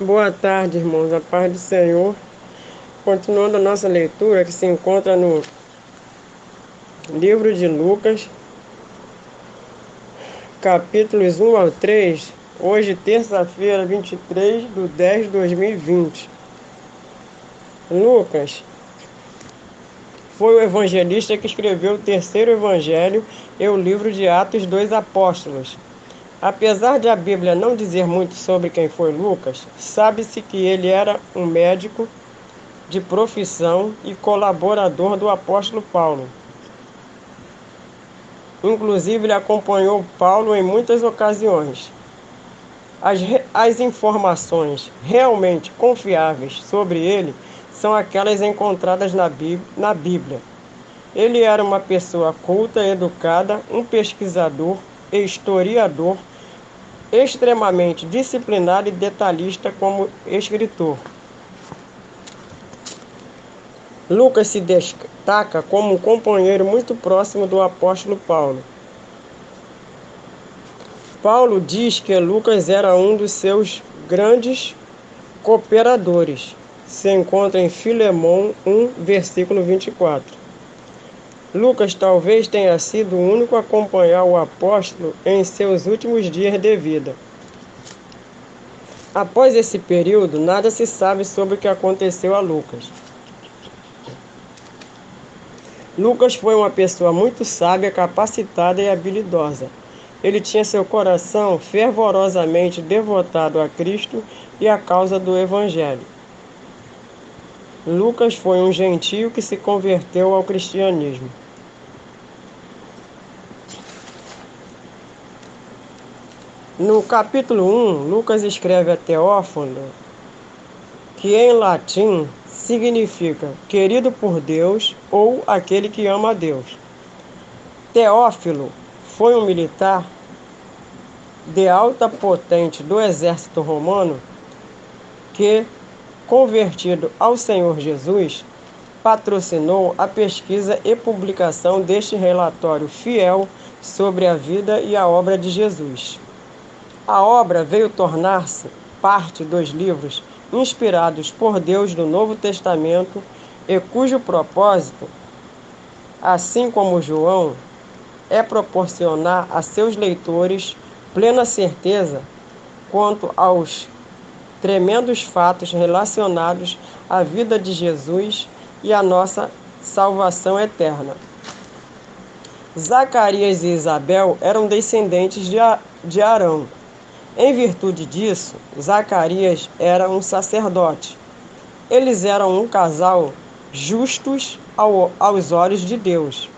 Boa tarde, irmãos. A paz do Senhor. Continuando a nossa leitura, que se encontra no livro de Lucas, capítulos 1 ao 3, hoje, terça-feira, 23 de 10 de 2020. Lucas foi o evangelista que escreveu o terceiro evangelho e o livro de Atos dos Apóstolos. Apesar de a Bíblia não dizer muito sobre quem foi Lucas, sabe-se que ele era um médico de profissão e colaborador do apóstolo Paulo. Inclusive, ele acompanhou Paulo em muitas ocasiões. As, as informações realmente confiáveis sobre ele são aquelas encontradas na Bíblia, na Bíblia. Ele era uma pessoa culta, educada, um pesquisador historiador extremamente disciplinado e detalhista como escritor. Lucas se destaca como um companheiro muito próximo do apóstolo Paulo. Paulo diz que Lucas era um dos seus grandes cooperadores. Se encontra em Filemão 1, versículo 24. Lucas talvez tenha sido o único a acompanhar o apóstolo em seus últimos dias de vida. Após esse período, nada se sabe sobre o que aconteceu a Lucas. Lucas foi uma pessoa muito sábia, capacitada e habilidosa. Ele tinha seu coração fervorosamente devotado a Cristo e à causa do Evangelho. Lucas foi um gentio que se converteu ao cristianismo. No capítulo 1, Lucas escreve a Teófilo que em latim significa querido por Deus ou aquele que ama a Deus. Teófilo foi um militar de alta potente do exército romano que convertido ao Senhor Jesus, patrocinou a pesquisa e publicação deste relatório fiel sobre a vida e a obra de Jesus. A obra veio tornar-se parte dos livros inspirados por Deus do Novo Testamento e cujo propósito, assim como João, é proporcionar a seus leitores plena certeza quanto aos tremendos fatos relacionados à vida de Jesus e à nossa salvação eterna. Zacarias e Isabel eram descendentes de Arão. Em virtude disso, Zacarias era um sacerdote. Eles eram um casal justos ao, aos olhos de Deus.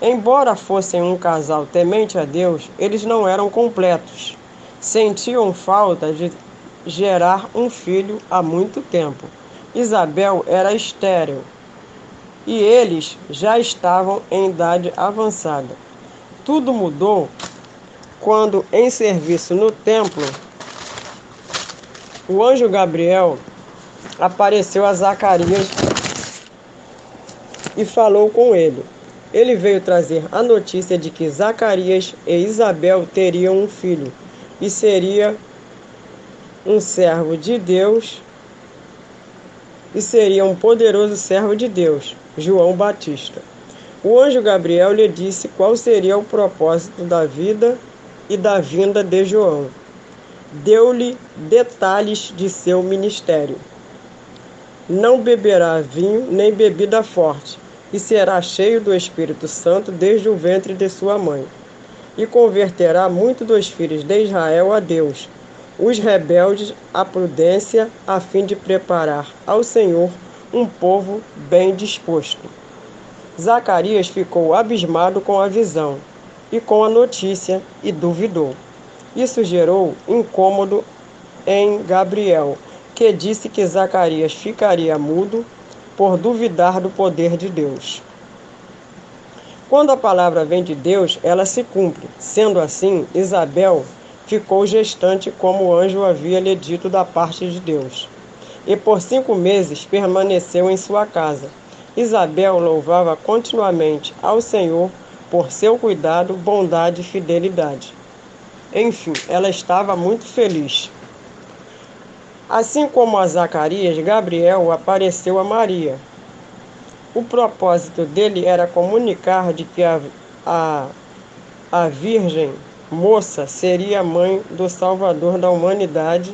Embora fossem um casal temente a Deus, eles não eram completos. Sentiam falta de gerar um filho há muito tempo. Isabel era estéril e eles já estavam em idade avançada. Tudo mudou quando, em serviço no templo, o anjo Gabriel apareceu a Zacarias e falou com ele. Ele veio trazer a notícia de que Zacarias e Isabel teriam um filho e seria um servo de Deus e seria um poderoso servo de Deus, João Batista. O anjo Gabriel lhe disse qual seria o propósito da vida e da vinda de João. Deu-lhe detalhes de seu ministério. Não beberá vinho nem bebida forte, e será cheio do Espírito Santo desde o ventre de sua mãe. E converterá muito dos filhos de Israel a Deus os rebeldes à prudência, a fim de preparar ao Senhor um povo bem disposto. Zacarias ficou abismado com a visão e com a notícia e duvidou. Isso gerou incômodo em Gabriel, que disse que Zacarias ficaria mudo por duvidar do poder de Deus. Quando a palavra vem de Deus, ela se cumpre. Sendo assim, Isabel ficou gestante, como o anjo havia lhe dito da parte de Deus. E por cinco meses permaneceu em sua casa. Isabel louvava continuamente ao Senhor por seu cuidado, bondade e fidelidade. Enfim, ela estava muito feliz. Assim como a Zacarias, Gabriel apareceu a Maria. O propósito dele era comunicar de que a, a, a Virgem moça seria a mãe do Salvador da humanidade,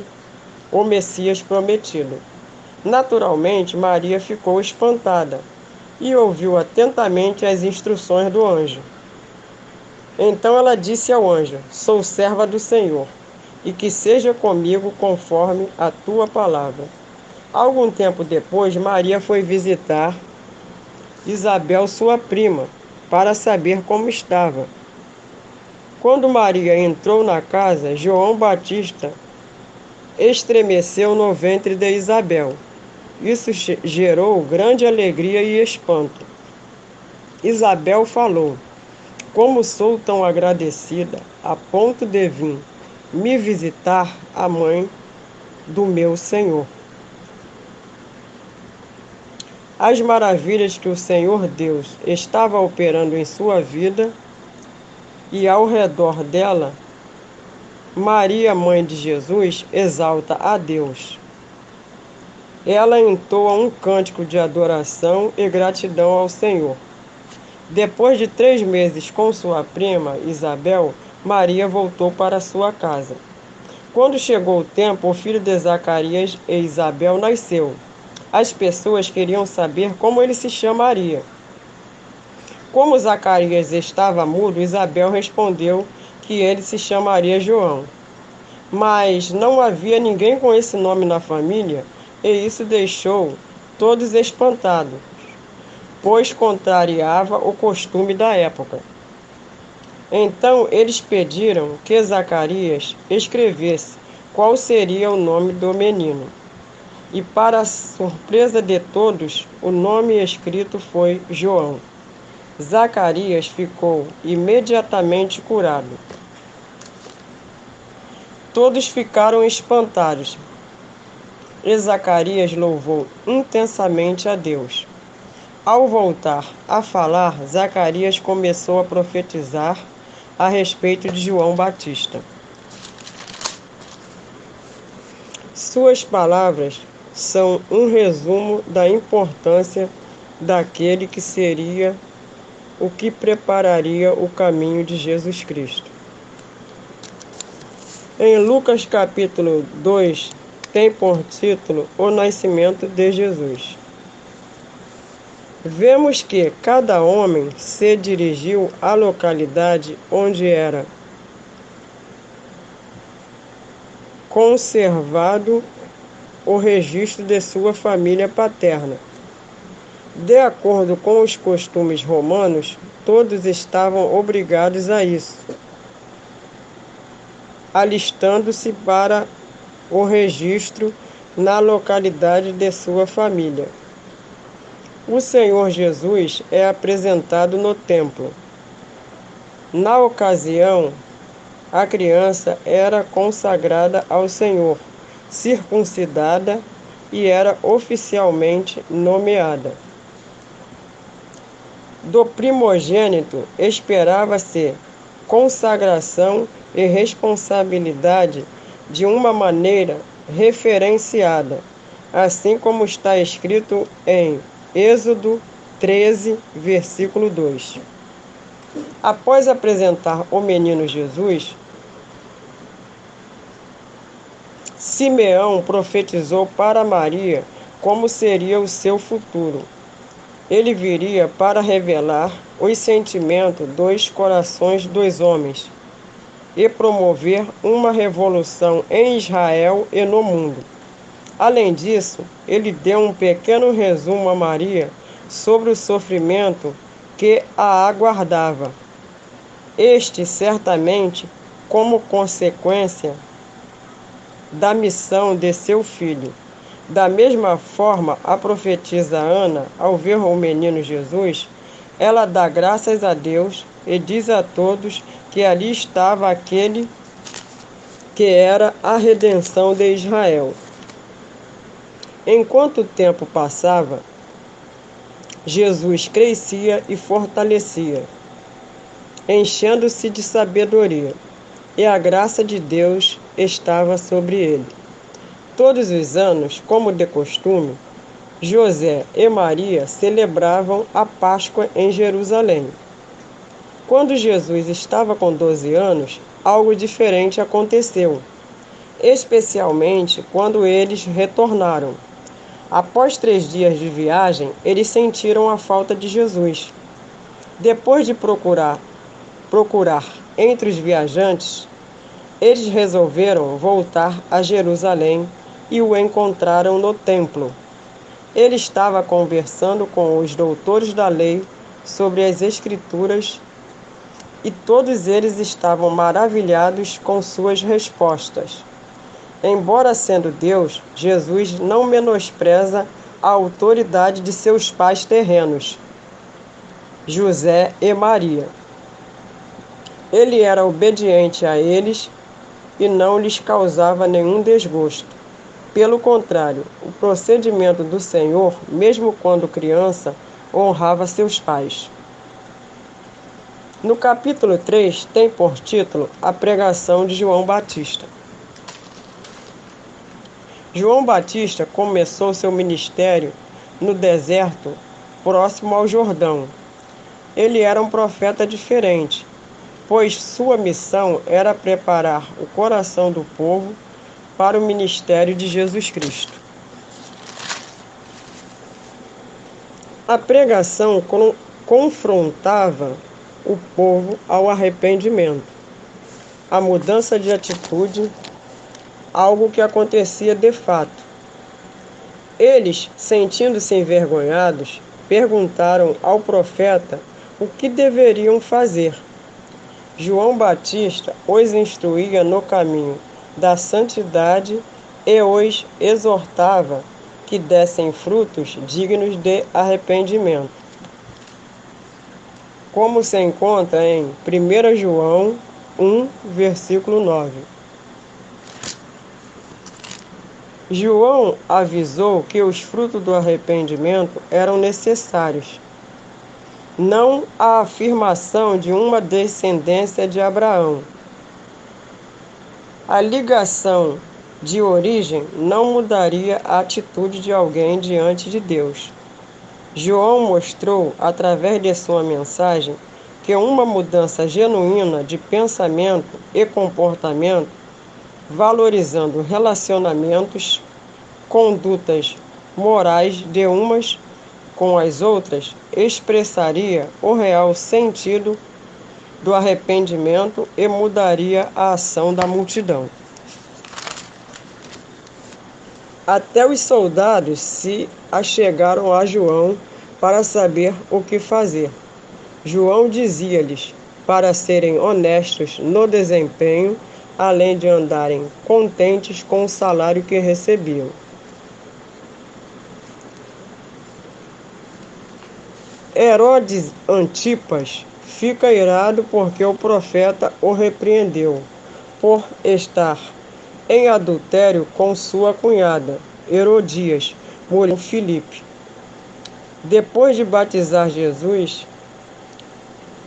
o Messias prometido. Naturalmente, Maria ficou espantada e ouviu atentamente as instruções do anjo. Então ela disse ao anjo: Sou serva do Senhor, e que seja comigo conforme a tua palavra. Algum tempo depois, Maria foi visitar Isabel, sua prima, para saber como estava. Quando Maria entrou na casa, João Batista estremeceu no ventre de Isabel. Isso gerou grande alegria e espanto. Isabel falou: Como sou tão agradecida a ponto de vir me visitar a mãe do meu Senhor. As maravilhas que o Senhor Deus estava operando em sua vida e ao redor dela, Maria, mãe de Jesus, exalta a Deus. Ela entoa um cântico de adoração e gratidão ao Senhor. Depois de três meses com sua prima Isabel, Maria voltou para sua casa. Quando chegou o tempo, o filho de Zacarias e Isabel nasceu. As pessoas queriam saber como ele se chamaria. Como Zacarias estava mudo, Isabel respondeu que ele se chamaria João. Mas não havia ninguém com esse nome na família, e isso deixou todos espantados, pois contrariava o costume da época. Então eles pediram que Zacarias escrevesse qual seria o nome do menino. E, para surpresa de todos, o nome escrito foi João. Zacarias ficou imediatamente curado. Todos ficaram espantados. E Zacarias louvou intensamente a Deus. Ao voltar a falar, Zacarias começou a profetizar a respeito de João Batista. Suas palavras são um resumo da importância daquele que seria o que prepararia o caminho de Jesus Cristo. Em Lucas capítulo 2, tem por título O Nascimento de Jesus. Vemos que cada homem se dirigiu à localidade onde era conservado o registro de sua família paterna de acordo com os costumes romanos, todos estavam obrigados a isso, alistando-se para o registro na localidade de sua família. O Senhor Jesus é apresentado no templo. Na ocasião, a criança era consagrada ao Senhor, circuncidada e era oficialmente nomeada do primogênito esperava-se consagração e responsabilidade de uma maneira referenciada, assim como está escrito em Êxodo 13, versículo 2. Após apresentar o menino Jesus, Simeão profetizou para Maria como seria o seu futuro. Ele viria para revelar os sentimentos dos corações dos homens e promover uma revolução em Israel e no mundo. Além disso, ele deu um pequeno resumo a Maria sobre o sofrimento que a aguardava. Este, certamente, como consequência da missão de seu filho. Da mesma forma, a profetisa Ana, ao ver o menino Jesus, ela dá graças a Deus e diz a todos que ali estava aquele que era a redenção de Israel. Enquanto o tempo passava, Jesus crescia e fortalecia, enchendo-se de sabedoria, e a graça de Deus estava sobre ele. Todos os anos, como de costume, José e Maria celebravam a Páscoa em Jerusalém. Quando Jesus estava com 12 anos, algo diferente aconteceu, especialmente quando eles retornaram. Após três dias de viagem, eles sentiram a falta de Jesus. Depois de procurar, procurar entre os viajantes, eles resolveram voltar a Jerusalém e o encontraram no templo. Ele estava conversando com os doutores da lei sobre as Escrituras e todos eles estavam maravilhados com suas respostas. Embora sendo Deus, Jesus não menospreza a autoridade de seus pais terrenos, José e Maria. Ele era obediente a eles e não lhes causava nenhum desgosto. Pelo contrário, o procedimento do Senhor, mesmo quando criança, honrava seus pais. No capítulo 3 tem por título a pregação de João Batista. João Batista começou seu ministério no deserto próximo ao Jordão. Ele era um profeta diferente, pois sua missão era preparar o coração do povo para o ministério de Jesus Cristo. A pregação confrontava o povo ao arrependimento, a mudança de atitude, algo que acontecia de fato. Eles, sentindo-se envergonhados, perguntaram ao profeta o que deveriam fazer. João Batista os instruía no caminho da santidade e os exortava que dessem frutos dignos de arrependimento. Como se encontra em 1 João 1, versículo 9. João avisou que os frutos do arrependimento eram necessários, não a afirmação de uma descendência de Abraão a ligação de origem não mudaria a atitude de alguém diante de Deus. João mostrou, através de sua mensagem, que uma mudança genuína de pensamento e comportamento, valorizando relacionamentos, condutas morais de umas com as outras, expressaria o real sentido do arrependimento e mudaria a ação da multidão. Até os soldados se achegaram a João para saber o que fazer. João dizia-lhes para serem honestos no desempenho, além de andarem contentes com o salário que recebiam. Herodes Antipas fica irado porque o profeta o repreendeu por estar em adultério com sua cunhada, Herodias, mulher Filipe. Depois de batizar Jesus,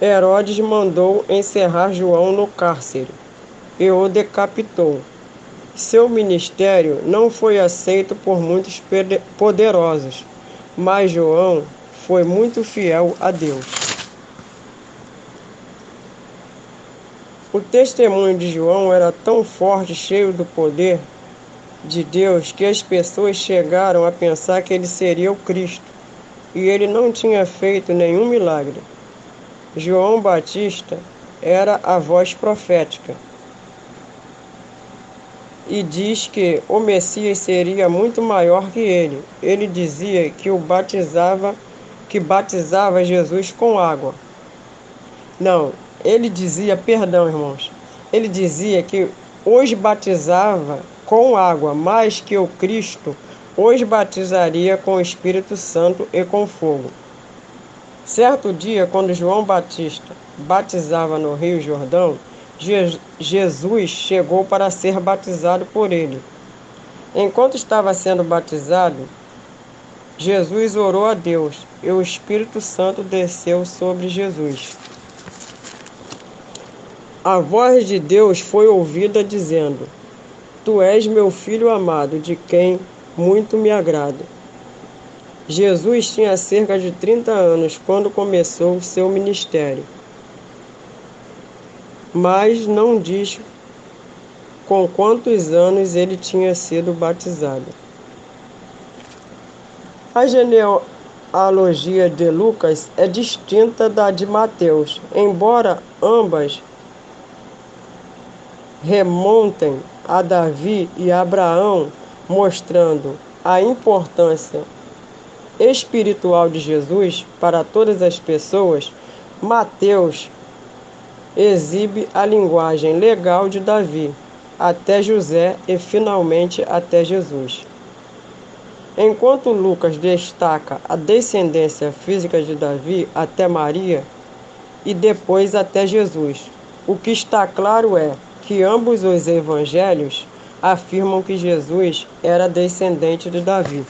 Herodes mandou encerrar João no cárcere e o decapitou. Seu ministério não foi aceito por muitos poderosos, mas João foi muito fiel a Deus. O testemunho de João era tão forte, cheio do poder de Deus, que as pessoas chegaram a pensar que ele seria o Cristo, e ele não tinha feito nenhum milagre. João Batista era a voz profética e diz que o Messias seria muito maior que ele. Ele dizia que o batizava, que batizava Jesus com água. Não, ele dizia, perdão, irmãos, ele dizia que os batizava com água, mas que o Cristo os batizaria com o Espírito Santo e com fogo. Certo dia, quando João Batista batizava no Rio Jordão, Jesus chegou para ser batizado por ele. Enquanto estava sendo batizado, Jesus orou a Deus e o Espírito Santo desceu sobre Jesus. A voz de Deus foi ouvida dizendo: Tu és meu filho amado, de quem muito me agrado. Jesus tinha cerca de 30 anos quando começou seu ministério, mas não diz com quantos anos ele tinha sido batizado. A genealogia de Lucas é distinta da de Mateus, embora ambas remontem a Davi e Abraão, mostrando a importância espiritual de Jesus para todas as pessoas, Mateus exibe a linguagem legal de Davi até José e finalmente até Jesus. Enquanto Lucas destaca a descendência física de Davi até Maria e depois até Jesus, o que está claro é que ambos os evangelhos afirmam que Jesus era descendente de Davi.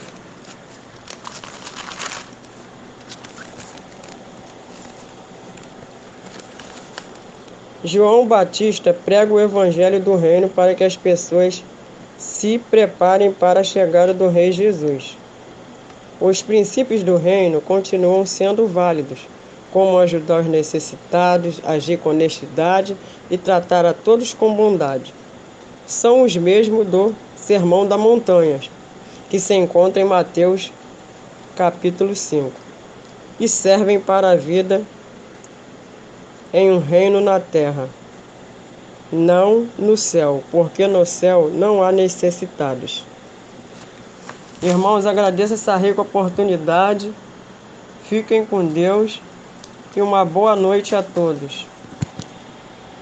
João Batista prega o evangelho do reino para que as pessoas se preparem para a chegada do Rei Jesus. Os princípios do reino continuam sendo válidos, como ajudar os necessitados, agir com honestidade e tratar a todos com bondade. São os mesmos do Sermão da Montanha, que se encontra em Mateus capítulo 5, e servem para a vida em um reino na terra, não no céu, porque no céu não há necessitados. Irmãos, agradeço essa rica oportunidade. Fiquem com Deus e uma boa noite a todos.